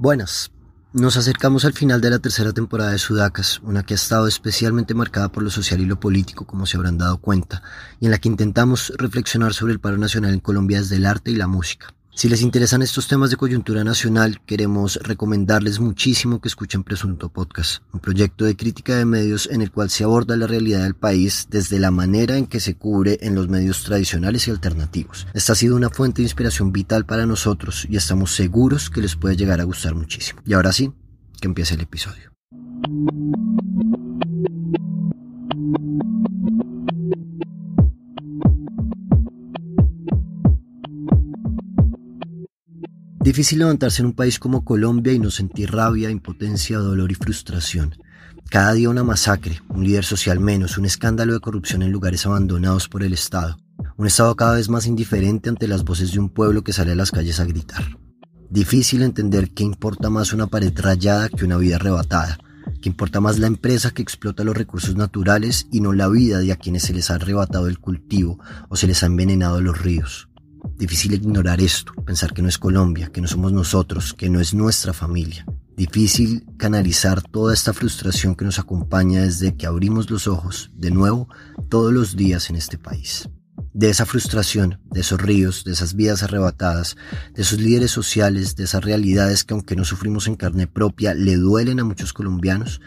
Buenas. Nos acercamos al final de la tercera temporada de Sudacas, una que ha estado especialmente marcada por lo social y lo político, como se habrán dado cuenta, y en la que intentamos reflexionar sobre el paro nacional en Colombia desde el arte y la música. Si les interesan estos temas de coyuntura nacional, queremos recomendarles muchísimo que escuchen Presunto Podcast, un proyecto de crítica de medios en el cual se aborda la realidad del país desde la manera en que se cubre en los medios tradicionales y alternativos. Esta ha sido una fuente de inspiración vital para nosotros y estamos seguros que les puede llegar a gustar muchísimo. Y ahora sí, que empiece el episodio. Difícil levantarse en un país como Colombia y no sentir rabia, impotencia, dolor y frustración. Cada día una masacre, un líder social menos, un escándalo de corrupción en lugares abandonados por el Estado. Un Estado cada vez más indiferente ante las voces de un pueblo que sale a las calles a gritar. Difícil entender que importa más una pared rayada que una vida arrebatada, que importa más la empresa que explota los recursos naturales y no la vida de a quienes se les ha arrebatado el cultivo o se les ha envenenado los ríos. Difícil ignorar esto, pensar que no es Colombia, que no somos nosotros, que no es nuestra familia. Difícil canalizar toda esta frustración que nos acompaña desde que abrimos los ojos, de nuevo, todos los días en este país. De esa frustración, de esos ríos, de esas vidas arrebatadas, de esos líderes sociales, de esas realidades que aunque no sufrimos en carne propia, le duelen a muchos colombianos,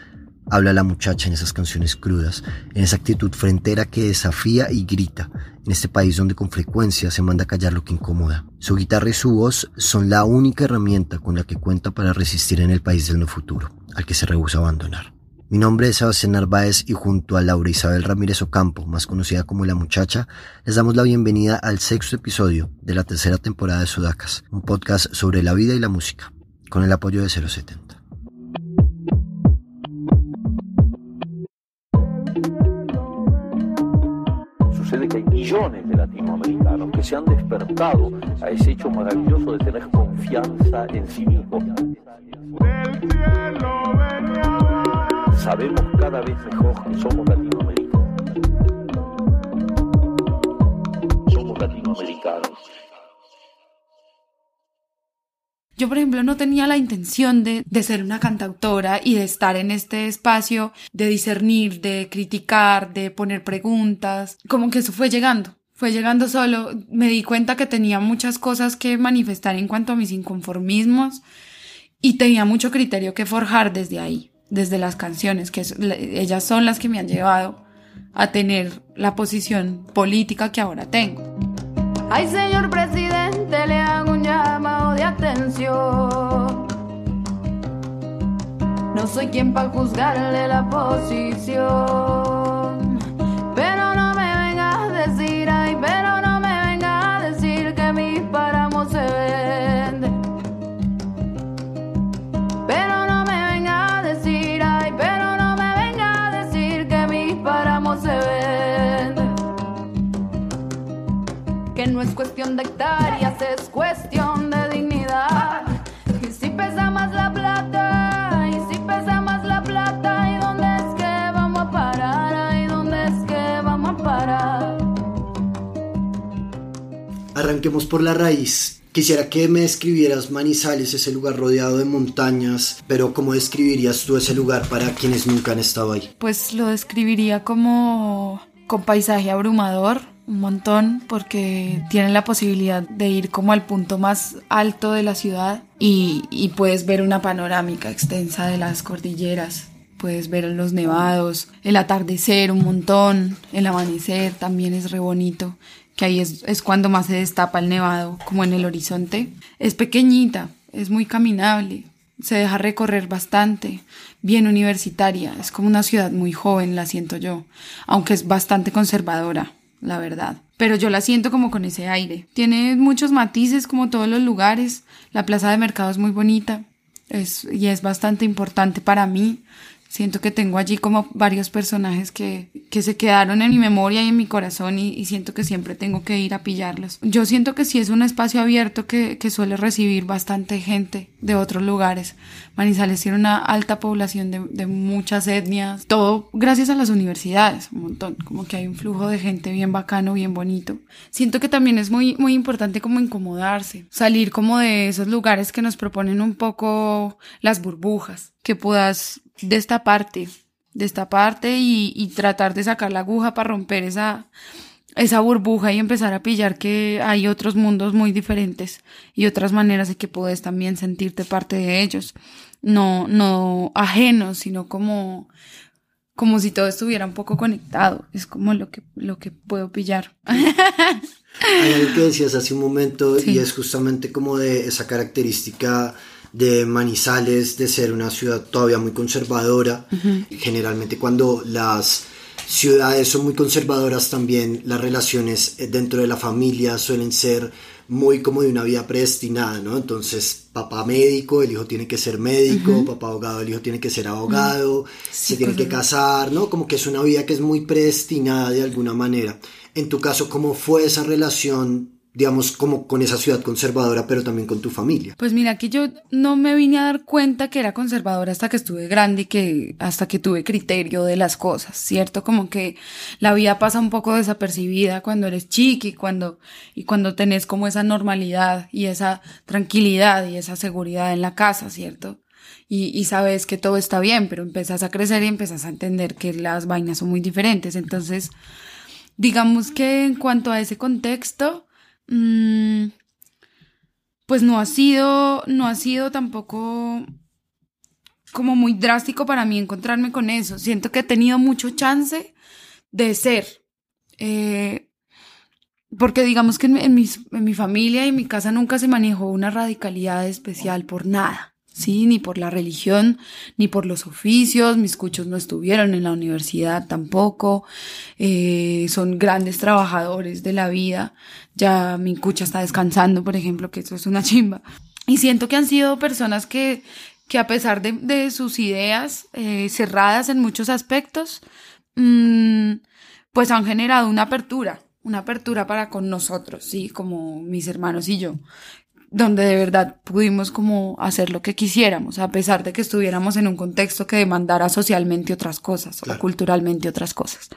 Habla la muchacha en esas canciones crudas, en esa actitud frentera que desafía y grita, en este país donde con frecuencia se manda a callar lo que incomoda. Su guitarra y su voz son la única herramienta con la que cuenta para resistir en el país del no futuro, al que se rehúsa abandonar. Mi nombre es Sebastián Narváez y junto a Laura Isabel Ramírez Ocampo, más conocida como La Muchacha, les damos la bienvenida al sexto episodio de la tercera temporada de Sudacas, un podcast sobre la vida y la música, con el apoyo de 070. Que hay millones de latinoamericanos que se han despertado a ese hecho maravilloso de tener confianza en sí mismos. Sabemos cada vez mejor que somos latinoamericanos. Somos latinoamericanos. Yo, por ejemplo, no tenía la intención de, de, ser una cantautora y de estar en este espacio de discernir, de criticar, de poner preguntas. Como que eso fue llegando. Fue llegando solo. Me di cuenta que tenía muchas cosas que manifestar en cuanto a mis inconformismos y tenía mucho criterio que forjar desde ahí, desde las canciones, que ellas son las que me han llevado a tener la posición política que ahora tengo. Ay, señor presidente, No soy quien para juzgarle la posición. Pero no me venga a decir, ay, pero no me venga a decir que mis páramos se venden. Pero no me venga a decir, ay, pero no me venga a decir que mis páramos se venden. Que no es cuestión de hectáreas, es Arranquemos por la raíz. Quisiera que me describieras Manizales, ese lugar rodeado de montañas, pero ¿cómo describirías tú ese lugar para quienes nunca han estado ahí? Pues lo describiría como con paisaje abrumador, un montón, porque tienen la posibilidad de ir como al punto más alto de la ciudad y, puedes ver una panorámica extensa de las cordilleras. Puedes ver los nevados, el atardecer un montón, el amanecer también es re bonito que ahí es, es, cuando más se destapa el nevado, como en el horizonte. Es pequeñita, es muy caminable, se deja recorrer bastante, bien universitaria, es como una ciudad muy joven, la siento yo, aunque es bastante conservadora, la verdad. Pero yo la siento como con ese aire. Tiene muchos matices como todos los lugares, la plaza de mercado es muy bonita es, y es bastante importante para mí. Siento que tengo allí como varios personajes que, que se quedaron en mi memoria y en mi corazón y, siento que siempre tengo que ir a pillarlos. Yo siento que sí es un espacio abierto que, que suele recibir bastante gente de otros lugares. Manizales tiene una alta población de, de, muchas etnias, todo gracias a las universidades, un montón, como que hay un flujo de gente bien bacano, bien bonito. Siento que también es muy, muy importante como incomodarse, salir como de esos lugares que nos proponen un poco las burbujas, que puedas destaparte, destaparte y, y tratar de sacar la aguja para romper esa esa burbuja y empezar a pillar que hay otros mundos muy diferentes y otras maneras de que puedes también sentirte parte de ellos. No, no ajenos, sino como, como si todo estuviera un poco conectado. Es como lo que, lo que puedo pillar. Hay algo que decías hace un momento sí. y es justamente como de esa característica de Manizales, de ser una ciudad todavía muy conservadora. Uh -huh. Generalmente cuando las ciudades son muy conservadoras también, las relaciones dentro de la familia suelen ser muy como de una vida predestinada, ¿no? Entonces, papá médico, el hijo tiene que ser médico, uh -huh. papá abogado, el hijo tiene que ser abogado, uh -huh. sí, se tiene que casar, ¿no? Como que es una vida que es muy predestinada de alguna manera. En tu caso, ¿cómo fue esa relación digamos, como con esa ciudad conservadora, pero también con tu familia? Pues mira, que yo no me vine a dar cuenta que era conservadora hasta que estuve grande y que hasta que tuve criterio de las cosas, ¿cierto? Como que la vida pasa un poco desapercibida cuando eres chiqui, cuando, y cuando tenés como esa normalidad y esa tranquilidad y esa seguridad en la casa, ¿cierto? Y, y, sabes que todo está bien, pero empiezas a crecer y empiezas a entender que las vainas son muy diferentes. Entonces, digamos que en cuanto a ese contexto, mmm, pues no ha sido, no ha sido tampoco como muy drástico para mí encontrarme con eso. Siento que he tenido mucho chance de ser. Eh, porque digamos que en, en mi familia y en mi casa nunca se manejó una radicalidad especial por nada. Sí, ni por la religión, ni por los oficios, mis cuchos no estuvieron en la universidad tampoco, eh, son grandes trabajadores de la vida, ya mi cucha está descansando, por ejemplo, que eso es una chimba. Y siento que han sido personas que, que a pesar de, de sus ideas eh, cerradas en muchos aspectos, mmm, pues han generado una apertura, una apertura para con nosotros, sí, como mis hermanos y yo, donde de verdad pudimos como hacer lo que quisiéramos, a pesar de que estuviéramos en un contexto que demandara socialmente otras cosas claro. o culturalmente otras cosas.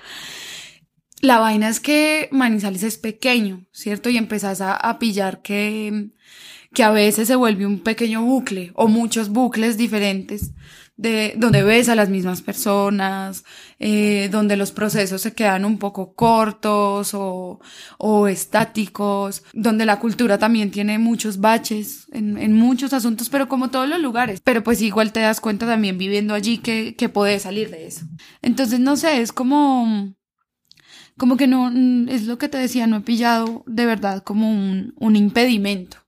La vaina es que Manizales es pequeño, ¿cierto? Y empezás a, a pillar que, que a veces se vuelve un pequeño bucle o muchos bucles diferentes de donde ves a las mismas personas, eh, donde los procesos se quedan un poco cortos o, o estáticos, donde la cultura también tiene muchos baches en, en, muchos asuntos, pero como todos los lugares. Pero pues igual te das cuenta también viviendo allí que, que puedes salir de eso. Entonces, no sé, es como, como que no, es lo que te decía, no he pillado de verdad como un, un impedimento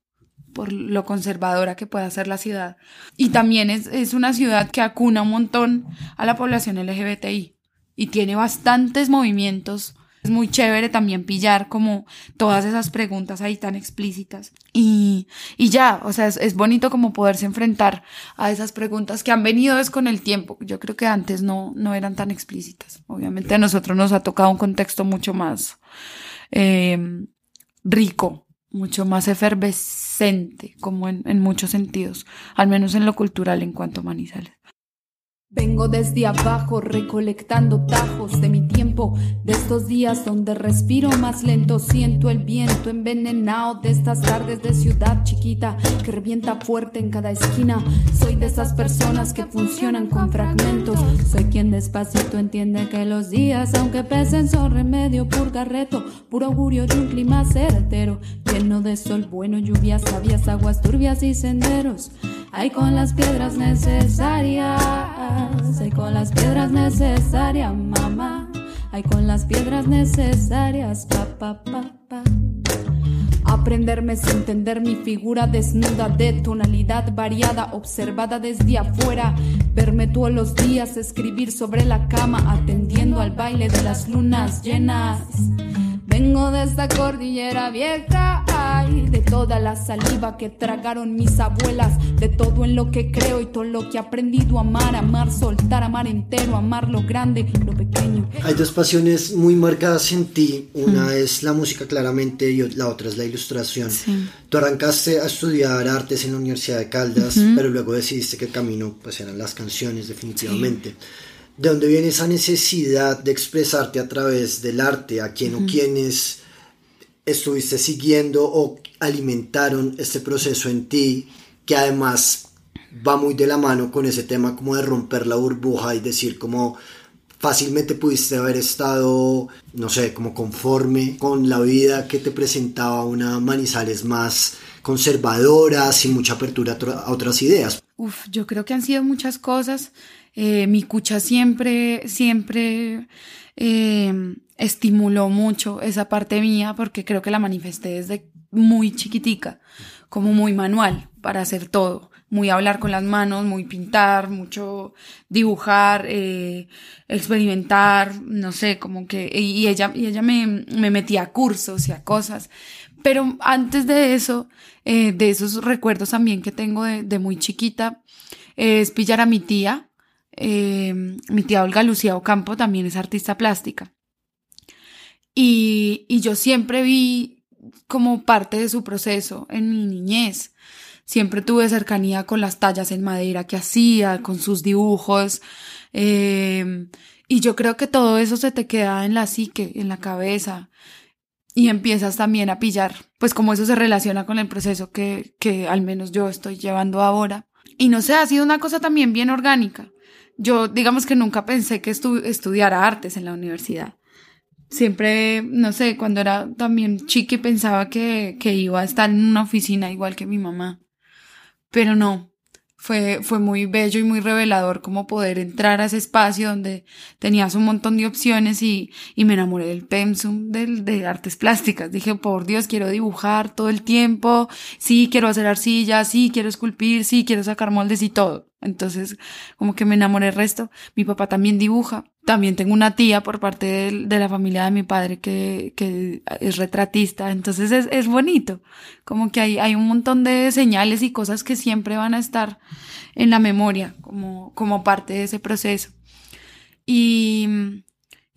por lo conservadora que pueda ser la ciudad. Y también es, es una ciudad que acuna un montón a la población LGBTI y tiene bastantes movimientos. Es muy chévere también pillar como todas esas preguntas ahí tan explícitas. Y, y ya, o sea, es, es bonito como poderse enfrentar a esas preguntas que han venido es con el tiempo. Yo creo que antes no, no eran tan explícitas. Obviamente a nosotros nos ha tocado un contexto mucho más eh, rico mucho más efervescente, como en, en, muchos sentidos, al menos en lo cultural en cuanto a Manizales. Vengo desde abajo recolectando tajos de mi tiempo, de estos días donde respiro más lento, siento el viento envenenado de estas tardes de ciudad chiquita que revienta fuerte en cada esquina. Soy de esas personas que funcionan con fragmentos, soy quien despacito entiende que los días, aunque pesen, son remedio, purgarreto, puro augurio de un clima certero, lleno de sol bueno, lluvias sabias, aguas turbias y senderos. Hay con las piedras necesarias, hay con las piedras necesarias, mamá. Hay con las piedras necesarias, pa, pa, pa, pa. Aprenderme es entender mi figura desnuda de tonalidad variada, observada desde afuera. Verme todos los días escribir sobre la cama, atendiendo al baile de las lunas llenas. Vengo de esta cordillera vieja, ay, de toda la saliva que tragaron mis abuelas, de todo en lo que creo y todo lo que he aprendido a amar, amar, soltar, amar entero, amar lo grande, lo pequeño. Hay dos pasiones muy marcadas en ti. Una es la música claramente y la otra es la ilustración. Tú arrancaste a estudiar artes en la Universidad de Caldas, pero luego decidiste que el camino pues eran las canciones definitivamente. ¿De dónde viene esa necesidad de expresarte a través del arte? ¿A quién o quiénes estuviste siguiendo o alimentaron este proceso en ti que además va muy de la mano con ese tema como de romper la burbuja y decir como fácilmente pudiste haber estado, no sé, como conforme con la vida que te presentaba una Manizales más conservadora, sin mucha apertura a otras ideas. Uf, yo creo que han sido muchas cosas. Eh, mi cucha siempre, siempre eh, estimuló mucho esa parte mía porque creo que la manifesté desde muy chiquitica, como muy manual para hacer todo, muy hablar con las manos, muy pintar, mucho dibujar, eh, experimentar, no sé, como que, y ella, y ella me, me metía a cursos y a cosas. Pero antes de eso, eh, de esos recuerdos también que tengo de, muy chiquita, es pillar a mi tía, eh, mi tía Olga Lucía Ocampo también es artista plástica. Y, y yo siempre vi como parte de su proceso en mi niñez. Siempre tuve cercanía con las tallas en madera que hacía, con sus dibujos. Eh, y yo creo que todo eso se te queda en la psique, en la cabeza. Y empiezas también a pillar, pues como eso se relaciona con el proceso que, que al menos yo estoy llevando ahora. Y no sé, ha sido una cosa también bien orgánica. Yo digamos que nunca pensé que estu estudiara artes en la universidad siempre, no sé, cuando era también chiqui pensaba que, que iba a estar en una oficina igual que mi mamá. Pero no, fue, fue muy bello y muy revelador como poder entrar a ese espacio donde tenías un montón de opciones y, y me enamoré del pensum del, de artes plásticas. Dije, por Dios, quiero dibujar todo el tiempo, sí, quiero hacer arcilla, sí, quiero esculpir, sí, quiero sacar moldes y todo. Entonces, como que me enamoré el resto. Mi papá también dibuja. También tengo una tía por parte de, de la familia de mi padre que, que es retratista. Entonces es, es bonito. Como que hay, hay un montón de señales y cosas que siempre van a estar en la memoria como, como parte de ese proceso. Y,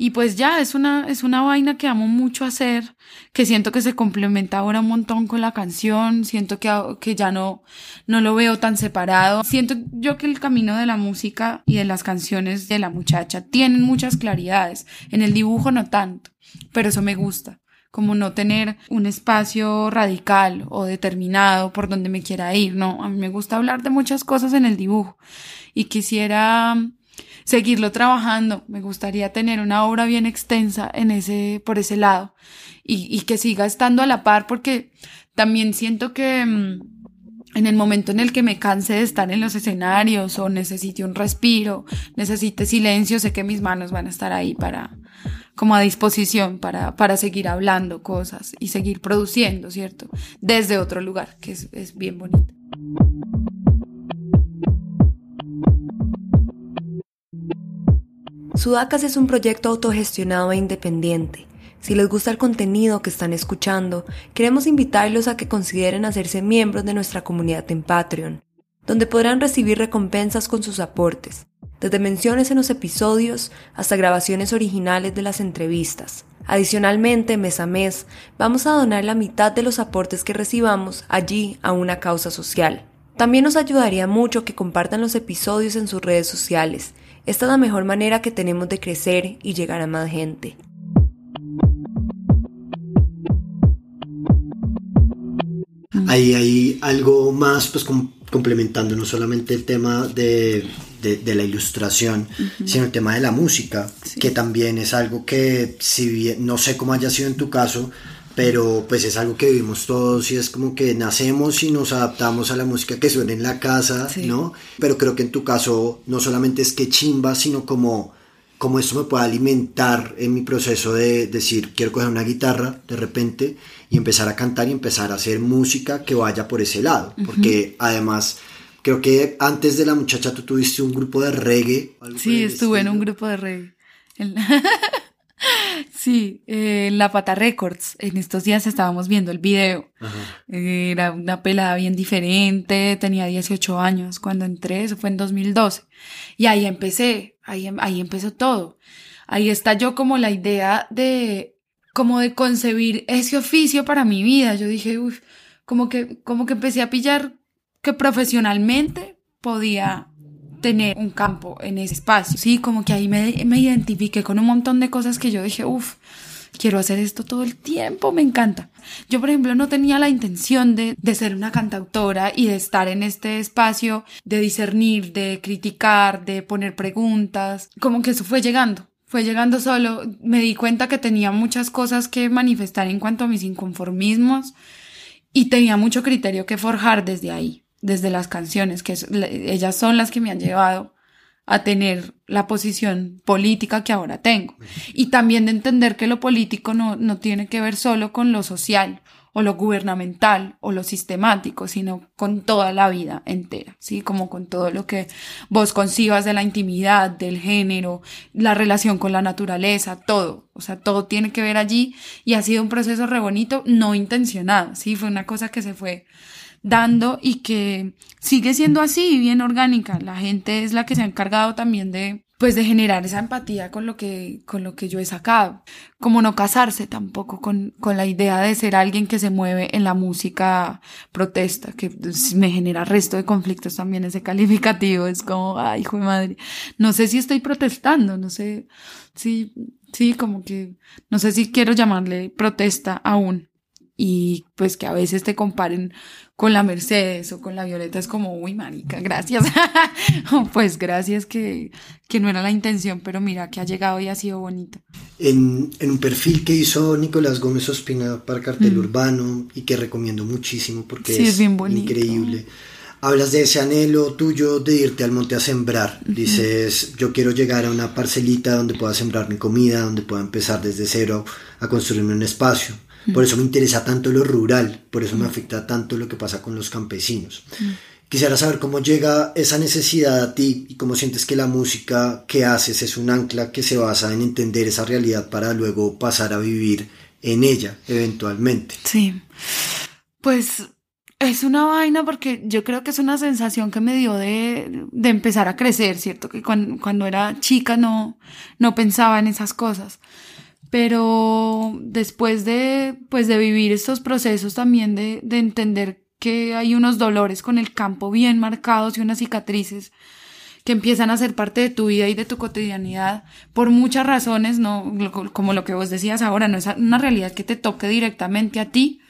y pues ya, es una, es una vaina que amo mucho hacer, que siento que se complementa ahora un montón con la canción, siento que, que ya no, no lo veo tan separado. Siento yo que el camino de la música y de las canciones de la muchacha tienen muchas claridades, en el dibujo no tanto, pero eso me gusta como no tener un espacio radical o determinado por donde me quiera ir, no, a mí me gusta hablar de muchas cosas en el dibujo y quisiera seguirlo trabajando. Me gustaría tener una obra bien extensa en ese, por ese lado y, y que siga estando a la par porque también siento que mm, en el momento en el que me canse de estar en los escenarios o necesite un respiro, necesite silencio, sé que mis manos van a estar ahí para, como a disposición para, para seguir hablando cosas y seguir produciendo, ¿cierto? Desde otro lugar, que es, es bien bonito. Sudacas es un proyecto autogestionado e independiente. Si les gusta el contenido que están escuchando, queremos invitarlos a que consideren hacerse miembros de nuestra comunidad en Patreon, donde podrán recibir recompensas con sus aportes, desde menciones en los episodios hasta grabaciones originales de las entrevistas. Adicionalmente, mes a mes, vamos a donar la mitad de los aportes que recibamos allí a una causa social. También nos ayudaría mucho que compartan los episodios en sus redes sociales esta es la mejor manera que tenemos de crecer y llegar a más gente. Ahí hay algo más, pues complementando no solamente el tema de, la ilustración, sino el tema de la música, que también es algo que, si bien no sé cómo haya sido en tu caso, pero pues es algo que vivimos todos y es como que nacemos y nos adaptamos a la música que suena en la casa, ¿no? Pero creo que en tu caso no solamente es que chimba, sino como, como esto me puede alimentar en mi proceso de decir, quiero coger una guitarra de repente y empezar a cantar y empezar a hacer música que vaya por ese lado, porque además... Creo que antes de la muchacha tú tuviste un grupo de reggae. Sí, estuve en un grupo de reggae. Sí, eh, en La Pata Records. En estos días estábamos viendo el video. Era una pelada bien diferente, tenía 18 años cuando entré, eso fue en 2012. Y ahí empecé, ahí, em- ahí empezó todo. Ahí está yo como la idea de, como de concebir ese oficio para mi vida. Yo dije, uff, como que, como que empecé a pillar que profesionalmente podía tener un campo en ese espacio. Sí, como que ahí me, me identifiqué con un montón de cosas que yo dije, uff, quiero hacer esto todo el tiempo, me encanta. Yo, por ejemplo, no tenía la intención de, de ser una cantautora y de estar en este espacio, de discernir, de criticar, de poner preguntas. Como que eso fue llegando. Fue llegando solo, me di cuenta que tenía muchas cosas que manifestar en cuanto a mis inconformismos y tenía mucho criterio que forjar desde ahí, desde las canciones, que es- la- ellas son las que me han llevado a tener la posición política que ahora tengo. Y también de entender que lo político no, no tiene que ver solo con lo social o lo gubernamental o lo sistemático, sino con toda la vida entera, ¿sí? Como con todo lo que vos concibas de la intimidad, del género, la relación con la naturaleza, todo. O sea, todo tiene que ver allí y ha sido un proceso re bonito, no intencionado, ¿sí? Fue una cosa que se fue dando y que sigue siendo así, bien orgánica. La gente es la que se ha encargado también de pues de generar esa empatía con lo que con lo que yo he sacado, como no casarse tampoco con, con la idea de ser alguien que se mueve en la música protesta, que me genera resto de conflictos también ese calificativo, es como, ay, hijo de madre, no sé si estoy protestando, no sé, sí, sí, como que, no sé si quiero llamarle protesta aún, y pues que a veces te comparen con la Mercedes o con la Violeta es como, uy, marica, gracias. pues gracias que, que no era la intención, pero mira que ha llegado y ha sido bonito. En, en un perfil que hizo Nicolás Gómez Ospina para Cartel Urbano y que recomiendo muchísimo porque Sí, es, es bien increíble. Hablas de ese anhelo tuyo de irte al monte a sembrar. Dices, yo quiero llegar a una parcelita donde pueda sembrar mi comida, donde pueda empezar desde cero a construirme un espacio. Por eso me interesa tanto lo rural, por eso me afecta tanto lo que pasa con los campesinos. Quisiera saber cómo llega esa necesidad a ti y cómo sientes que la música que haces es un ancla que se basa en entender esa realidad para luego pasar a vivir en ella eventualmente. Sí. Pues es una vaina porque yo creo que es una sensación que me dio de, de empezar a crecer, ¿cierto? Que cuando, era chica no, no pensaba en esas cosas. Pero después de, pues de vivir estos procesos también de, de entender que hay unos dolores con el campo bien marcados y unas cicatrices que empiezan a ser parte de tu vida y de tu cotidianidad por muchas razones, no como lo que vos decías ahora, no es una realidad que te toque directamente a ti,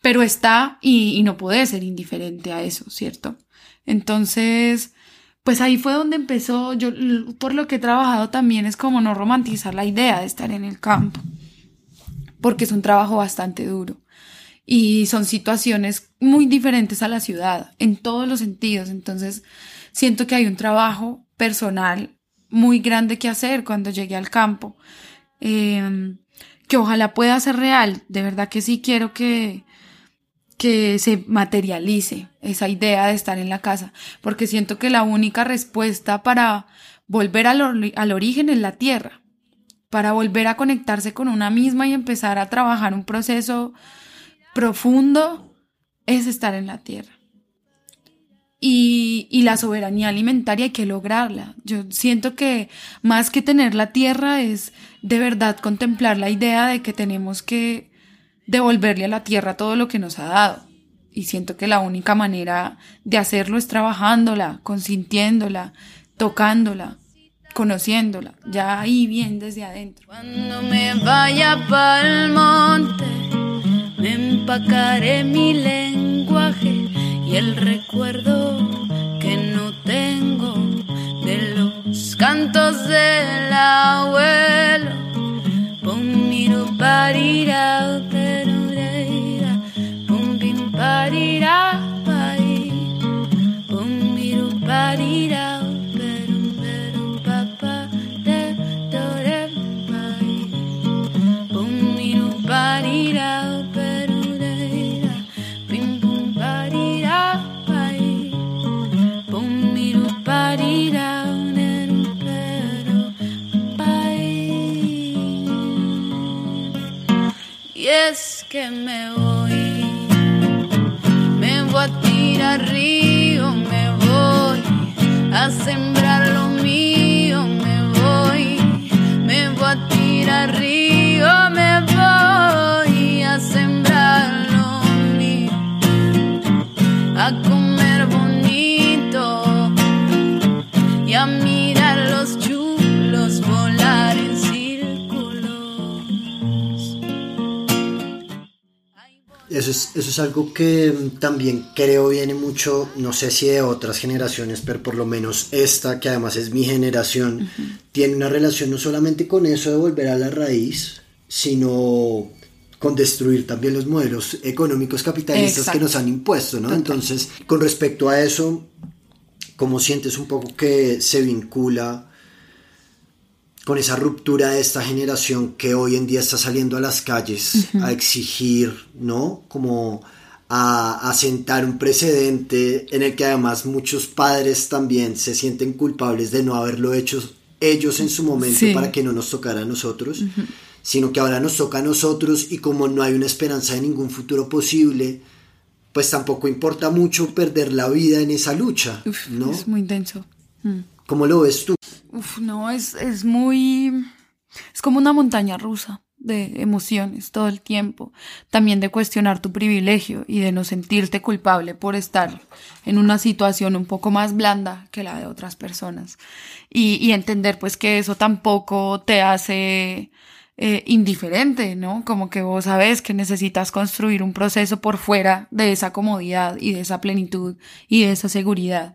pero está y, y no puede ser indiferente a eso, ¿cierto? Entonces, pues ahí fue donde empezó, yo por lo que he trabajado también es como no romantizar la idea de estar en el campo, porque es un trabajo bastante duro. Y son situaciones muy diferentes a la ciudad en todos los sentidos, entonces siento que hay un trabajo personal muy grande que hacer cuando llegue al campo, eh, que ojalá pueda ser real, de verdad que sí quiero que, que se materialice esa idea de estar en la casa, porque siento que la única respuesta para volver al, ori- al origen es la tierra, para volver a conectarse con una misma y empezar a trabajar un proceso profundo es estar en la tierra. Y, y la soberanía alimentaria hay que lograrla. Yo siento que más que tener la tierra es de verdad contemplar la idea de que tenemos que devolverle a la tierra todo lo que nos ha dado. Y siento que la única manera de hacerlo es trabajándola, consintiéndola, tocándola, conociéndola, ya ahí bien desde adentro. Cuando me vaya monte, me empacaré mi lenguaje y el recuerdo que no tengo de los cantos del abuelo. Perureira, eso es, eso es algo que mm, también creo viene mucho, no sé si de otras generaciones, pero por lo menos esta, que además es mi generación, tiene una relación no solamente con eso de volver a la raíz, sino con destruir también los modelos económicos capitalistas que nos han impuesto, ¿no? Entonces, con respecto a eso, ¿cómo sientes un poco que se vincula con esa ruptura de esta generación que hoy en día está saliendo a las calles a exigir, ¿no? Como a, sentar un precedente en el que además muchos padres también se sienten culpables de no haberlo hecho ellos en su momento para que no nos tocara a nosotros sino que ahora nos toca a nosotros y como no hay una esperanza de ningún futuro posible, pues tampoco importa mucho perder la vida en esa lucha, ¿no? Es muy intenso. Mm. ¿Cómo lo ves tú? No, es, es muy... Es como una montaña rusa de emociones todo el tiempo, también de cuestionar tu privilegio y de no sentirte culpable por estar en una situación un poco más blanda que la de otras personas y, y entender pues que eso tampoco te hace eh, indiferente, ¿no? Como que vos sabes que necesitas construir un proceso por fuera de esa comodidad y de esa plenitud y de esa seguridad.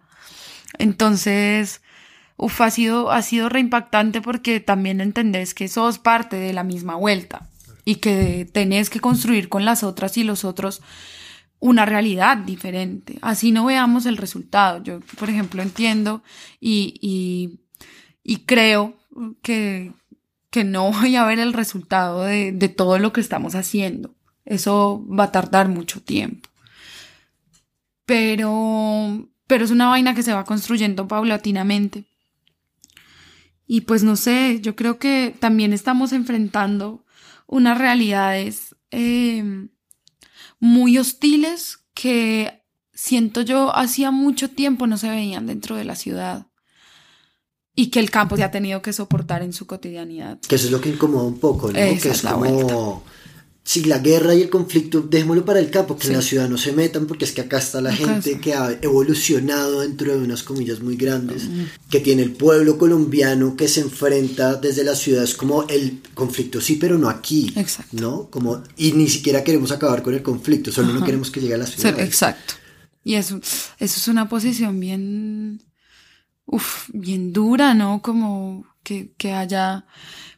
Entonces, uf, ha sido, ha sido reimpactante porque también entendés que sos parte de la misma vuelta y que tenés que construir con las otras y los otros una realidad diferente. Así no veamos el resultado. Yo, por ejemplo, entiendo y, y, y creo que, que no voy a ver el resultado de, de todo lo que estamos haciendo. Eso va a tardar mucho tiempo. Pero, pero es una vaina que se va construyendo paulatinamente. Y pues no sé, yo creo que también estamos enfrentando unas realidades eh, muy hostiles que siento yo hacía mucho tiempo no se veían dentro de la ciudad y que el campo se ha tenido que soportar en su cotidianidad. Que eso es lo que incomoda un poco, ¿no? que es, como si la guerra y el conflicto, déjémoslo para el campo, que en la ciudad no se metan, porque es que acá está la gente que ha evolucionado dentro de unas comillas muy grandes, que tiene el pueblo colombiano que se enfrenta desde las ciudades como el conflicto, sí, pero no aquí, exacto. ¿no? Como, y ni siquiera queremos acabar con el conflicto, solo no queremos que llegue a la ciudad. Exacto. Y eso, eso es una posición bien uf, bien dura, ¿no? Como que, que haya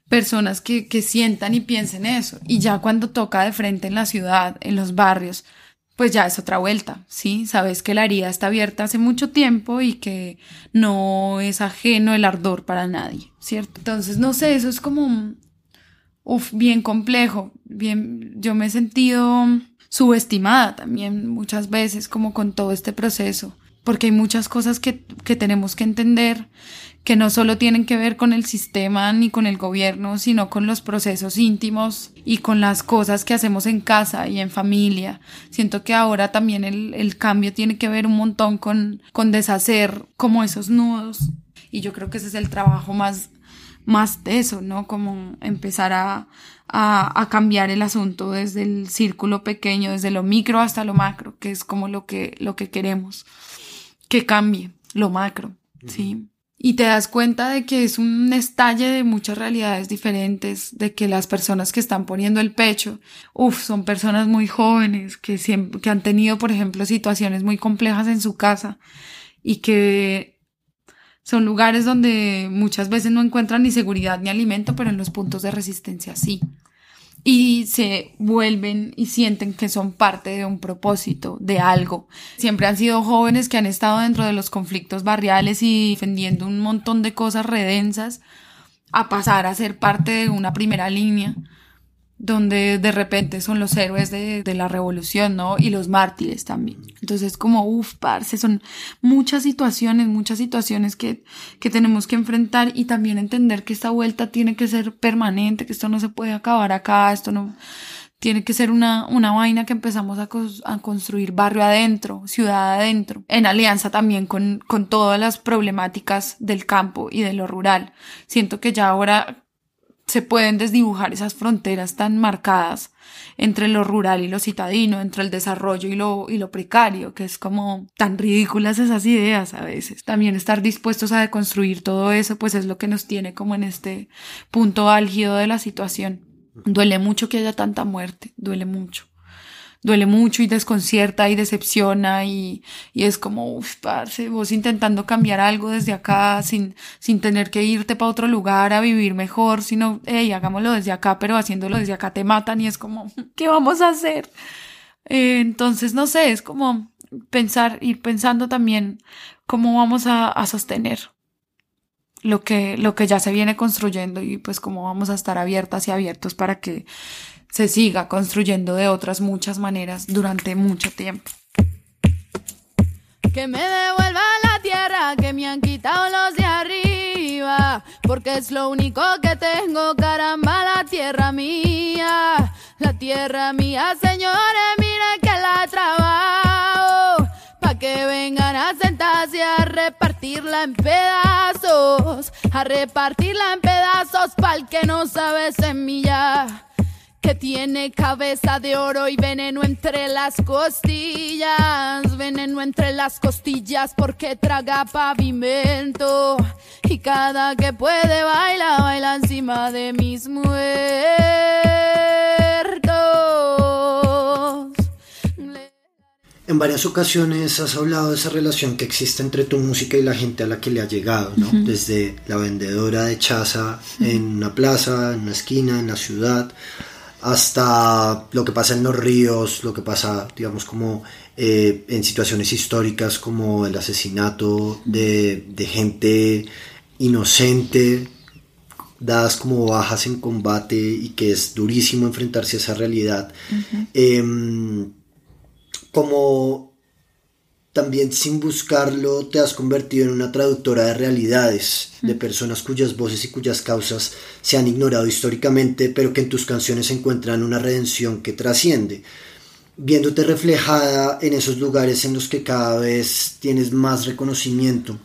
personas que, que sientan y piensen eso. Y ya cuando toca de frente en la ciudad, en los barrios, pues ya es otra vuelta, ¿sí? Sabes que la herida está abierta hace mucho tiempo y que no es ajeno el ardor para nadie, ¿cierto? Entonces, no sé, eso es como, uf, bien complejo, bien, yo me he sentido subestimada también muchas veces como con todo este proceso porque hay muchas cosas que, que, tenemos que entender que no solo tienen que ver con el sistema ni con el gobierno, sino con los procesos íntimos y con las cosas que hacemos en casa y en familia. Siento que ahora también el, el cambio tiene que ver un montón con, con deshacer como esos nudos. Y yo creo que ese es el trabajo más, más eso, ¿no? Como empezar a, a, a, cambiar el asunto desde el círculo pequeño, desde lo micro hasta lo macro, que es como lo que, lo que queremos que cambie lo macro, ¿sí? Y te das cuenta de que es un estalle de muchas realidades diferentes, de que las personas que están poniendo el pecho, uff, son personas muy jóvenes, que, siempre, que han tenido, por ejemplo, situaciones muy complejas en su casa y que son lugares donde muchas veces no encuentran ni seguridad ni alimento, pero en los puntos de resistencia sí y se vuelven y sienten que son parte de un propósito, de algo. Siempre han sido jóvenes que han estado dentro de los conflictos barriales y defendiendo un montón de cosas redensas a pasar a ser parte de una primera línea donde de repente son los héroes de, de, la revolución, ¿no? Y los mártires también. Entonces, como, uff, parce, son muchas situaciones, muchas situaciones que, que tenemos que enfrentar y también entender que esta vuelta tiene que ser permanente, que esto no se puede acabar acá, esto no, tiene que ser una, una vaina que empezamos a, a, construir barrio adentro, ciudad adentro, en alianza también con, con todas las problemáticas del campo y de lo rural. Siento que ya ahora se pueden desdibujar esas fronteras tan marcadas entre lo rural y lo citadino, entre el desarrollo y lo, y lo precario, que es como tan ridículas esas ideas a veces. También estar dispuestos a deconstruir todo eso, pues es lo que nos tiene como en este punto álgido de la situación. Duele mucho que haya tanta muerte, duele mucho. Duele mucho y desconcierta y decepciona y, y es como, uff, parce, vos intentando cambiar algo desde acá sin, sin tener que irte para otro lugar a vivir mejor, sino, hey, hagámoslo desde acá, pero haciéndolo desde acá te matan y es como, ¿qué vamos a hacer? Eh, entonces, no sé, es como pensar, ir pensando también cómo vamos a, a sostener lo que, lo que ya se viene construyendo y pues cómo vamos a estar abiertas y abiertos para que se siga construyendo de otras muchas maneras durante mucho tiempo. Que me devuelva la tierra que me han quitado los de arriba, porque es lo único que tengo, caramba, la tierra mía, la tierra mía, señores, miren que la trabajo, pa' que vengan a sentarse a repartirla en pedazos, a repartirla en pedazos, pa'l que no sabe semilla que tiene cabeza de oro y veneno entre las costillas, veneno entre las costillas porque traga pavimento y cada que puede baila, baila encima de mis muertos. En varias ocasiones has hablado de esa relación que existe entre tu música y la gente a la que le ha llegado, ¿no? Desde la vendedora de chaza en una plaza, en una esquina, en la ciudad, hasta lo que pasa en los ríos, lo que pasa, digamos, como eh, en situaciones históricas como el asesinato de, gente inocente, dadas como bajas en combate y que es durísimo enfrentarse a esa realidad. Em, como también sin buscarlo te has convertido en una traductora de realidades, de personas cuyas voces y cuyas causas se han ignorado históricamente, pero que en tus canciones encuentran una redención que trasciende, viéndote reflejada en esos lugares en los que cada vez tienes más reconocimiento.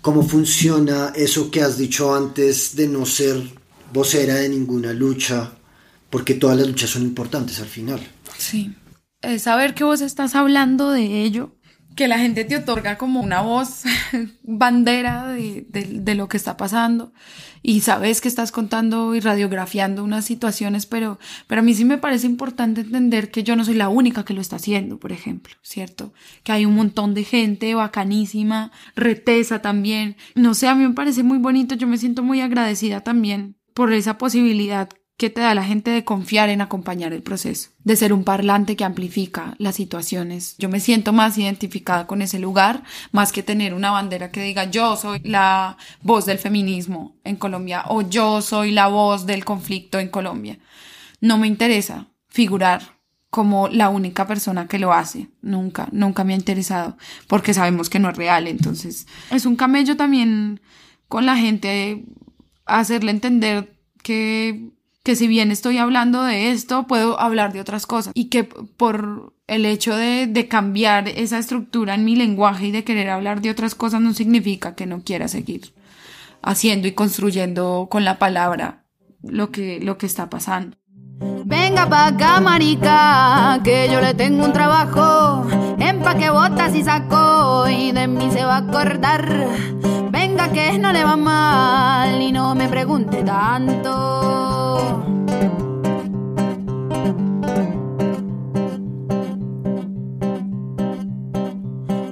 ¿Cómo funciona eso que has dicho antes de no ser vocera de ninguna lucha? Porque todas las luchas son importantes al final. Sí. saber que vos estás hablando de ello que la gente te otorga como una voz, bandera de, de, lo que está pasando y sabes que estás contando y radiografiando unas situaciones, pero, pero a mí sí me parece importante entender que yo no soy la única que lo está haciendo, por ejemplo, ¿cierto? Que hay un montón de gente bacanísima, retesa también. No sé, a mí me parece muy bonito, yo me siento muy agradecida también por esa posibilidad ¿Qué te da la gente de confiar en acompañar el proceso? De ser un parlante que amplifica las situaciones. Yo me siento más identificada con ese lugar, más que tener una bandera que diga yo soy la voz del feminismo en Colombia o yo soy la voz del conflicto en Colombia. No me interesa figurar como la única persona que lo hace. Nunca, nunca me ha interesado, porque sabemos que no es real. Entonces, es un camello también con la gente hacerle entender que que si bien estoy hablando de esto, puedo hablar de otras cosas y que por el hecho de, de, cambiar esa estructura en mi lenguaje y de querer hablar de otras cosas no significa que no quiera seguir haciendo y construyendo con la palabra lo que, lo que está pasando. Venga pa' acá, marica, que yo le tengo un trabajo. Empaque botas y saco y de mí se va a acordar. Que no le va mal y no me pregunte tanto.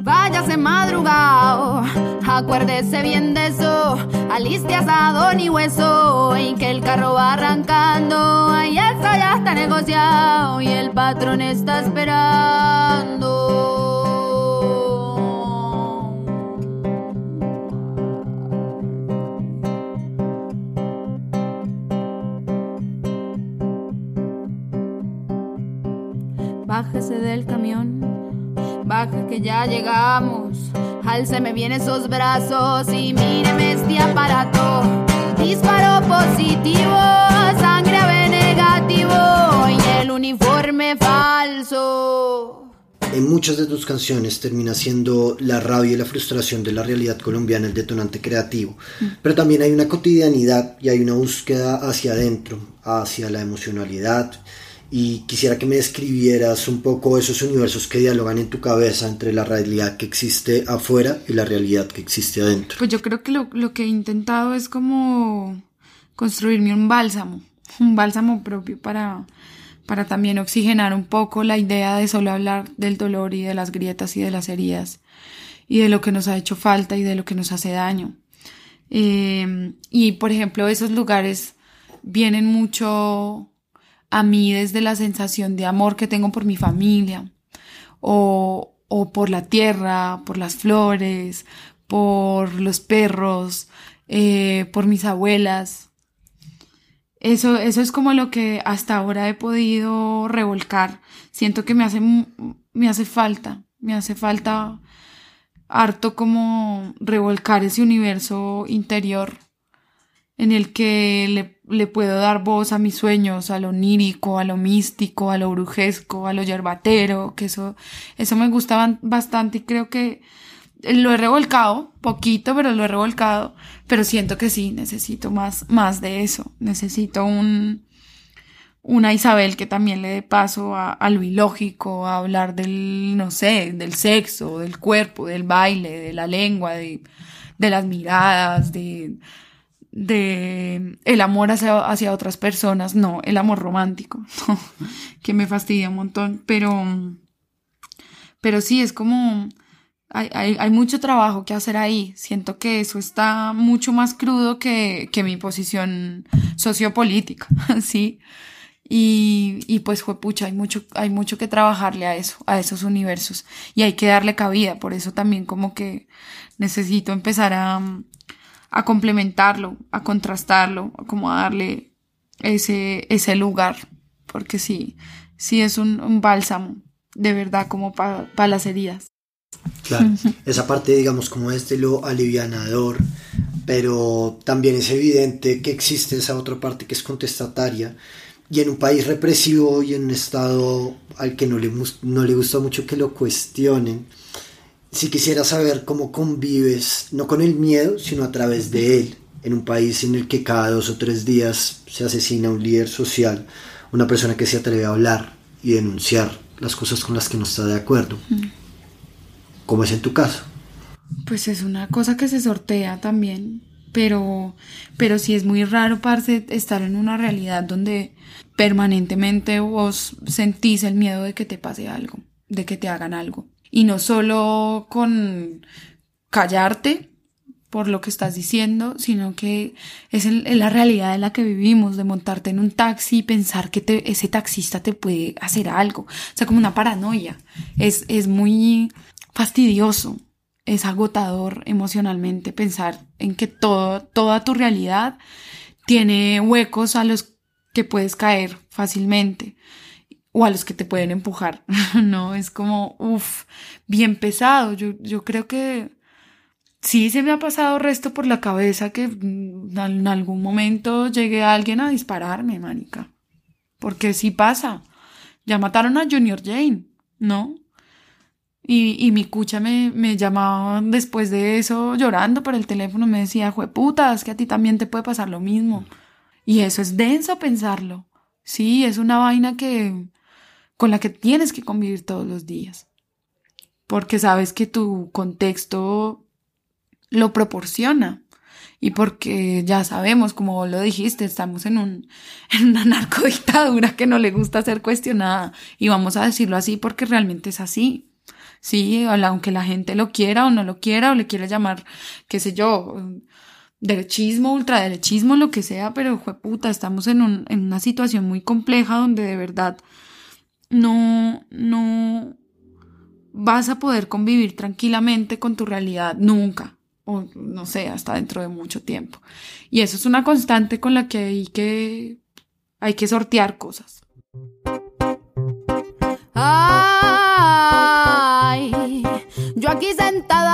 Váyase madrugado, acuérdese bien de eso. Aliste asado ni hueso y que el carro va arrancando. Ahí eso ya está negociado y el patrón está esperando. Bájese del camión, baja que ya llegamos. me bien esos brazos y míreme este aparato. Disparo positivo, sangre B negativo y el uniforme falso. En muchas de tus canciones termina siendo la rabia y la frustración de la realidad colombiana el detonante creativo, mm. pero también hay una cotidianidad y hay una búsqueda hacia adentro, hacia la emocionalidad, y quisiera que me describieras un poco esos universos que dialogan en tu cabeza entre la realidad que existe afuera y la realidad que existe adentro. Pues yo creo que lo, lo que he intentado es como construirme un bálsamo, un bálsamo propio para, para también oxigenar un poco la idea de solo hablar del dolor y de las grietas y de las heridas y de lo que nos ha hecho falta y de lo que nos hace daño. Eh, y por ejemplo, esos lugares vienen mucho a mí desde la sensación de amor que tengo por mi familia o, o por la tierra, por las flores, por los perros, eh, por mis abuelas. Eso, eso es como lo que hasta ahora he podido revolcar. Siento que me hace, me hace falta, me hace falta harto como revolcar ese universo interior en el que le, le, puedo dar voz a mis sueños, a lo onírico, a lo místico, a lo brujesco, a lo yerbatero, que eso, eso me gustaba bastante y creo que lo he revolcado, poquito, pero lo he revolcado, pero siento que sí, necesito más, más de eso, necesito un, una Isabel que también le dé paso a, a, lo ilógico, a hablar del, no sé, del sexo, del cuerpo, del baile, de la lengua, de, de las miradas, de, de el amor hacia, hacia otras personas, no, el amor romántico, que me fastidia un montón, pero, pero sí, es como, hay, hay, hay, mucho trabajo que hacer ahí. Siento que eso está mucho más crudo que, que mi posición sociopolítica, ¿sí? Y, y pues fue pucha, hay mucho, hay mucho que trabajarle a eso, a esos universos. Y hay que darle cabida. Por eso también como que necesito empezar a, a complementarlo, a contrastarlo, como a darle ese, ese lugar, porque sí, sí es un, un bálsamo, de verdad, como para pa las heridas. Claro, esa parte, digamos, como este lo alivianador, pero también es evidente que existe esa otra parte que es contestataria, y en un país represivo y en un estado al que no le, no le gusta mucho que lo cuestionen, si quisiera saber cómo convives, no con el miedo, sino a través de él, en un país en el que cada dos o tres días se asesina un líder social, una persona que se atreve a hablar y denunciar las cosas con las que no está de acuerdo. ¿Cómo es en tu caso? Pues es una cosa que se sortea también, pero, pero sí es muy raro, parce, estar en una realidad donde permanentemente vos sentís el miedo de que te pase algo, de que te hagan algo y no solo con callarte por lo que estás diciendo, sino que es la realidad en la que vivimos, de montarte en un taxi y pensar que ese taxista te puede hacer algo. O sea, como una paranoia. Es, es muy fastidioso, es agotador emocionalmente pensar en que toda tu realidad tiene huecos a los que puedes caer fácilmente o a los que te pueden empujar, ¿no? Es como, uff, bien pesado. Yo, yo creo que sí se me ha pasado resto por la cabeza que en algún momento llegue alguien a dispararme, manica. Porque sí pasa. Ya mataron a Junior Jane, ¿no? Y, y mi cucha me, me llamaba después de eso llorando por el teléfono, me decía, jueputas, que a ti también te puede pasar lo mismo. Y eso es denso pensarlo. Sí, es una vaina que, con la que tienes que convivir todos los días. Porque sabes que tu contexto lo proporciona. Y porque ya sabemos, como lo dijiste, estamos en, un, en una narcodictadura que no le gusta ser cuestionada. Y vamos a decirlo así porque realmente es así. Sí, aunque la gente lo quiera o no lo quiera, o le quiera llamar, qué sé yo, derechismo, ultraderechismo, lo que sea, pero puta, estamos en, un, en una situación muy compleja donde de verdad no, no vas a poder convivir tranquilamente con tu realidad nunca, o no sé, hasta dentro de mucho tiempo. Y eso es una constante con la que hay que, hay que sortear cosas. Ay, yo aquí sentada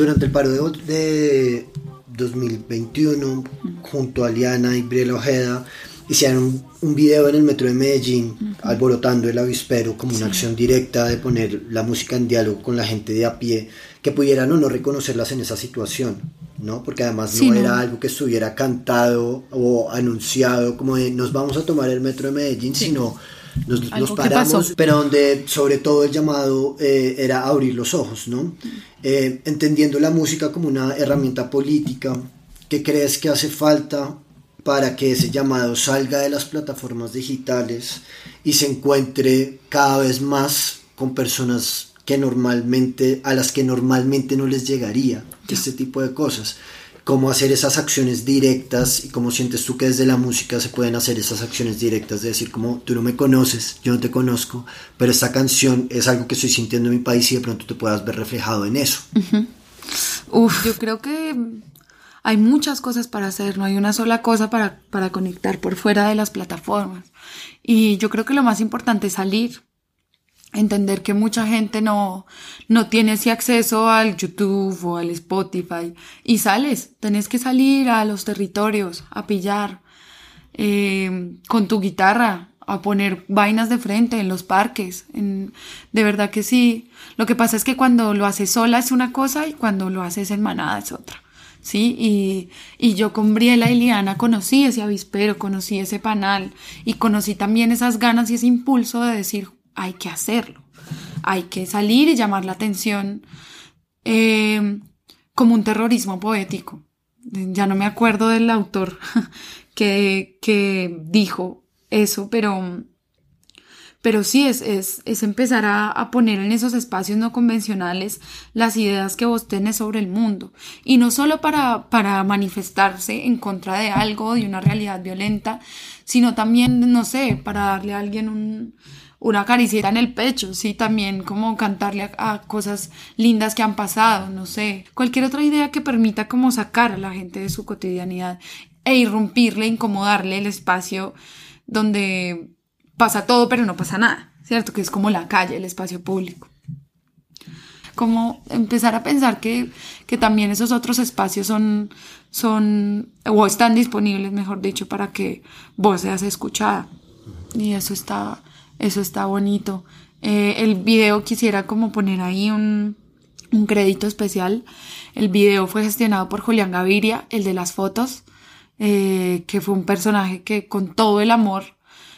Durante el paro de, 2021, junto a Liana y Briela Ojeda, hicieron un, video en el metro de Medellín, alborotando el avispero como una acción directa de poner la música en diálogo con la gente de a pie, que pudieran o no reconocerlas en esa situación, ¿no? Porque además no, era algo que estuviera cantado o anunciado como de nos vamos a tomar el metro de Medellín, sino nos, paramos, pero donde sobre todo el llamado eh, era abrir los ojos, ¿no? Eh, entendiendo la música como una herramienta política, ¿qué crees que hace falta para que ese llamado salga de las plataformas digitales y se encuentre cada vez más con personas que normalmente, a las que normalmente no les llegaría este tipo de cosas? Cómo hacer esas acciones directas y cómo sientes tú que desde la música se pueden hacer esas acciones directas, de decir como tú no me conoces, yo no te conozco, pero esta canción es algo que estoy sintiendo en mi país y de pronto te puedas ver reflejado en eso. Uf, yo creo que hay muchas cosas para hacer, no hay una sola cosa para, para conectar por fuera de las plataformas. Y yo creo que lo más importante es salir, entender que mucha gente no, no tiene ese acceso al YouTube o al Spotify y sales, tenés que salir a los territorios a pillar eh, con tu guitarra, a poner vainas de frente en los parques, de verdad que sí. Lo que pasa es que cuando lo haces sola es una cosa y cuando lo haces en manada es otra. ¿sí? Y, y, yo con Briela y Liana conocí ese avispero, conocí ese panal y conocí también esas ganas y ese impulso de decir, hay que hacerlo. Hay que salir y llamar la atención eh, como un terrorismo poético. Ya no me acuerdo del autor que, que dijo eso, pero, pero sí es, es, es empezar a, a, poner en esos espacios no convencionales las ideas que vos tenés sobre el mundo. Y no solo para, para manifestarse en contra de algo, de una realidad violenta, sino también, no sé, para darle a alguien un, una caricieta en el pecho, sí, también como cantarle a, cosas lindas que han pasado, no sé, cualquier otra idea que permita como sacar a la gente de su cotidianidad e irrumpirle, incomodarle el espacio donde pasa todo pero no pasa nada, ¿cierto? Que es como la calle, el espacio público. Como empezar a pensar que, que también esos otros espacios son, son, o están disponibles, mejor dicho, para que vos seas escuchada. Y eso está, eso está bonito. Eh, el video quisiera como poner ahí un, un crédito especial. El video fue gestionado por Julián Gaviria, el de las fotos, eh, que fue un personaje que con todo el amor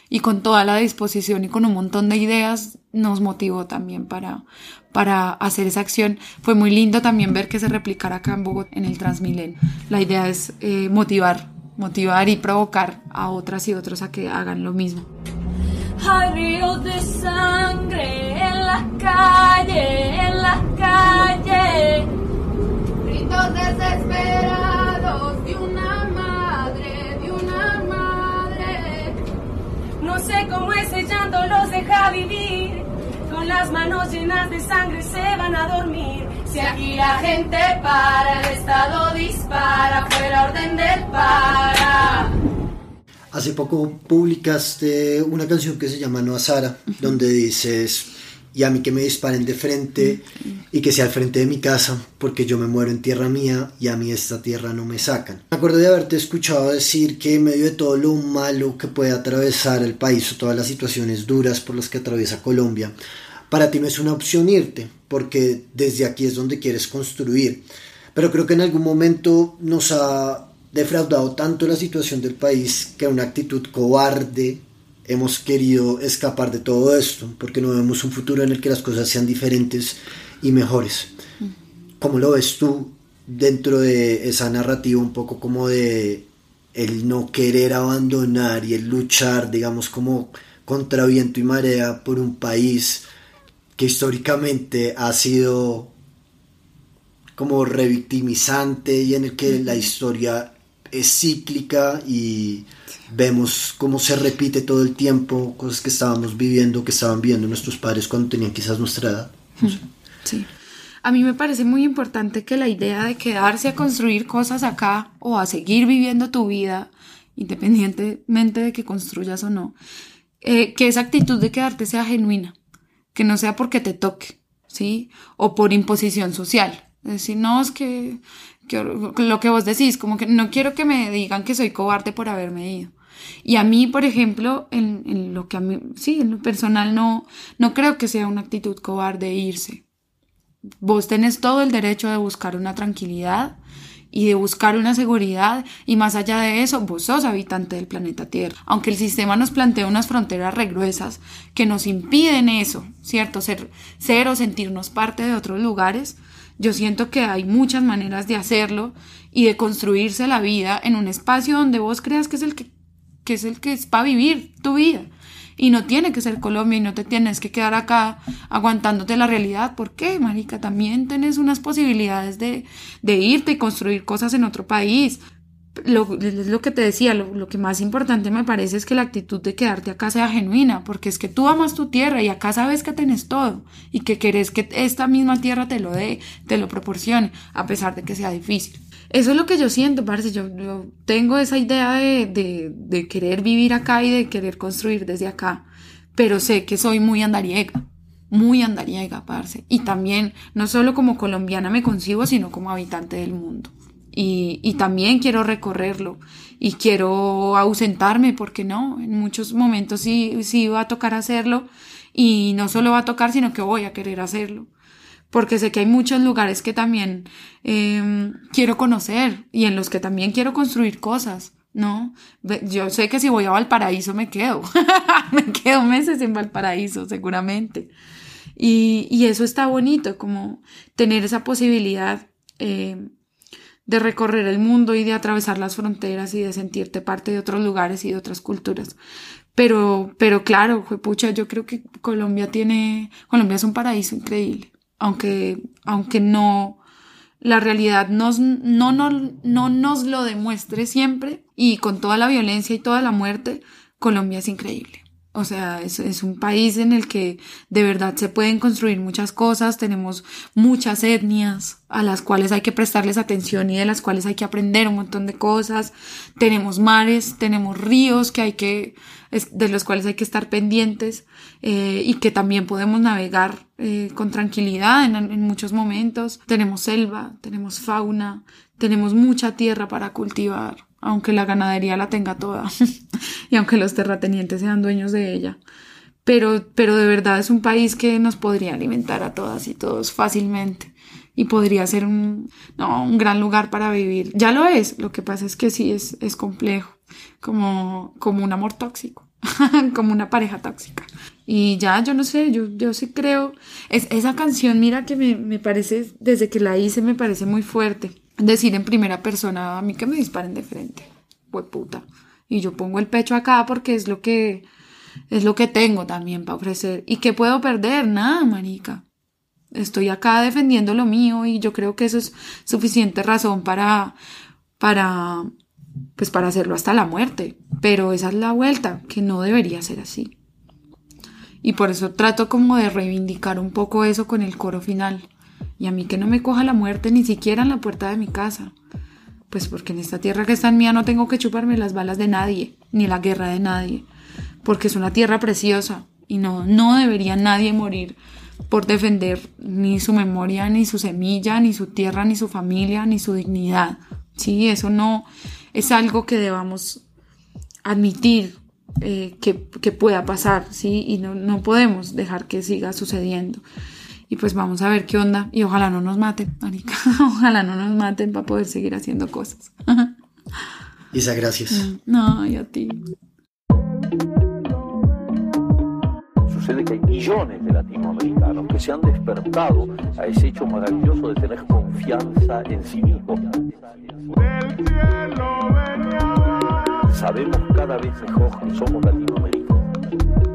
y con toda la disposición y con un montón de ideas nos motivó también para, para hacer esa acción. Fue muy lindo también ver que se replicara acá en Bogotá en el Transmilenio. La idea es eh, motivar, motivar y provocar a otras y otros a que hagan lo mismo. Hay ríos de sangre en las calles, en las calles. Gritos desesperados de una madre, de una madre. No sé cómo ese llanto los deja vivir. Con las manos llenas de sangre se van a dormir. Si aquí la gente para, el Estado dispara, fuera orden del para. Hace poco publicaste una canción que se llama No a Sara, donde dices, y a mí que me disparen de frente y que sea al frente de mi casa, porque yo me muero en tierra mía y a mí esta tierra no me sacan. Me acuerdo de haberte escuchado decir que en medio de todo lo malo que puede atravesar el país o todas las situaciones duras por las que atraviesa Colombia, para ti no es una opción irte, porque desde aquí es donde quieres construir. Pero creo que en algún momento nos ha defraudado tanto la situación del país que una actitud cobarde hemos querido escapar de todo esto porque no vemos un futuro en el que las cosas sean diferentes y mejores. ¿Cómo lo ves tú dentro de esa narrativa un poco como de el no querer abandonar y el luchar, digamos, como contra viento y marea por un país que históricamente ha sido como revictimizante y en el que la historia es cíclica y vemos cómo se repite todo el tiempo cosas que estábamos viviendo, que estaban viviendo nuestros padres cuando tenían quizás nuestra edad. Sí. A mí me parece muy importante que la idea de quedarse a construir cosas acá o a seguir viviendo tu vida, independientemente de que construyas o no, eh, que esa actitud de quedarte sea genuina, que no sea porque te toque, ¿sí? O por imposición social. Es decir, no, es que, lo que vos decís, como que no quiero que me digan que soy cobarde por haberme ido. Y a mí, por ejemplo, en, en, lo que a mí, sí, en lo personal no, no creo que sea una actitud cobarde irse. Vos tenés todo el derecho de buscar una tranquilidad y de buscar una seguridad y más allá de eso, vos sos habitante del planeta Tierra. Aunque el sistema nos plantea unas fronteras regruesas que nos impiden eso, ¿cierto? Ser, ser o sentirnos parte de otros lugares, yo siento que hay muchas maneras de hacerlo y de construirse la vida en un espacio donde vos creas que es el que, que es el que es para vivir tu vida. Y no tiene que ser Colombia y no te tienes que quedar acá aguantándote la realidad. ¿Por qué, marica? También tienes unas posibilidades de, de irte y construir cosas en otro país. Lo, lo que te decía, lo, lo, que más importante me parece es que la actitud de quedarte acá sea genuina, porque es que tú amas tu tierra y acá sabes que tenés todo y que querés que esta misma tierra te lo dé, te lo proporcione, a pesar de que sea difícil. Eso es lo que yo siento, parce. Yo, yo tengo esa idea de, de, de, querer vivir acá y de querer construir desde acá. Pero sé que soy muy andariega. Muy andariega, parce. Y también, no solo como colombiana me concibo, sino como habitante del mundo. Y, y también quiero recorrerlo. Y quiero ausentarme, porque no. En muchos momentos sí, sí va a tocar hacerlo. Y no solo va a tocar, sino que voy a querer hacerlo porque sé que hay muchos lugares que también eh, quiero conocer y en los que también quiero construir cosas, ¿no? Yo sé que si voy a Valparaíso me quedo, me quedo meses en Valparaíso seguramente. Y, y, eso está bonito, como tener esa posibilidad eh, de recorrer el mundo y de atravesar las fronteras y de sentirte parte de otros lugares y de otras culturas. Pero, pero claro, pucha, yo creo que Colombia tiene, Colombia es un paraíso increíble aunque, aunque no, la realidad nos, no, no, no nos lo demuestre siempre y con toda la violencia y toda la muerte, Colombia es increíble. O sea, es, es, un país en el que de verdad se pueden construir muchas cosas, tenemos muchas etnias a las cuales hay que prestarles atención y de las cuales hay que aprender un montón de cosas, tenemos mares, tenemos ríos que hay que, de los cuales hay que estar pendientes eh, y que también podemos navegar eh, con tranquilidad en, en muchos momentos, tenemos selva, tenemos fauna, tenemos mucha tierra para cultivar, aunque la ganadería la tenga toda y aunque los terratenientes sean dueños de ella. Pero, pero de verdad es un país que nos podría alimentar a todas y todos fácilmente y podría ser un, no, un gran lugar para vivir. Ya lo es, lo que pasa es que sí es, es complejo, como, como un amor tóxico, como una pareja tóxica. Y ya, yo no sé, yo, yo sí creo, es, esa canción, mira que me, me parece, desde que la hice me parece muy fuerte decir en primera persona a mí que me disparen de frente. Pues puta. Y yo pongo el pecho acá porque es lo que es lo que tengo también para ofrecer. ¿Y qué puedo perder? Nada, marica. Estoy acá defendiendo lo mío y yo creo que eso es suficiente razón para para pues para hacerlo hasta la muerte. Pero esa es la vuelta, que no debería ser así. Y por eso trato como de reivindicar un poco eso con el coro final. Y a mí que no me coja la muerte ni siquiera en la puerta de mi casa. Pues porque en esta tierra que está en mía no tengo que chuparme las balas de nadie, ni la guerra de nadie. Porque es una tierra preciosa y no, no debería nadie morir por defender ni su memoria, ni su semilla, ni su tierra, ni su familia, ni su dignidad. Sí, eso no es algo que debamos admitir eh, que, que, pueda pasar, ¿sí? Y no, no podemos dejar que siga sucediendo. Y pues vamos a ver qué onda. Y ojalá no nos maten, Marica. ojalá no nos maten para poder seguir haciendo cosas. Isa, gracias. Mm, no, y a ti. Sucede que hay millones de latinoamericanos que se han despertado a ese hecho maravilloso de tener confianza en sí mismos. Sabemos cada vez mejor que somos latinoamericanos.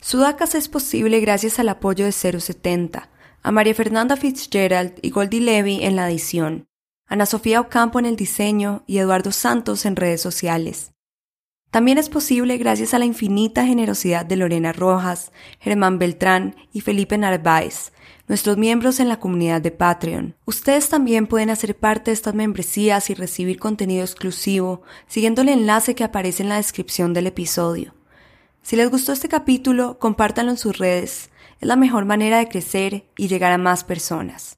Sudacas es posible gracias al apoyo de 070, a María Fernanda Fitzgerald y Goldie Levy en la edición, Ana Sofía Ocampo en el diseño y Eduardo Santos en redes sociales. También es posible gracias a la infinita generosidad de Lorena Rojas, Germán Beltrán y Felipe Narváez, nuestros miembros en la comunidad de Patreon. Ustedes también pueden hacer parte de estas membresías y recibir contenido exclusivo siguiendo el enlace que aparece en la descripción del episodio. Si les gustó este capítulo, compártanlo en sus redes. Es la mejor manera de crecer y llegar a más personas.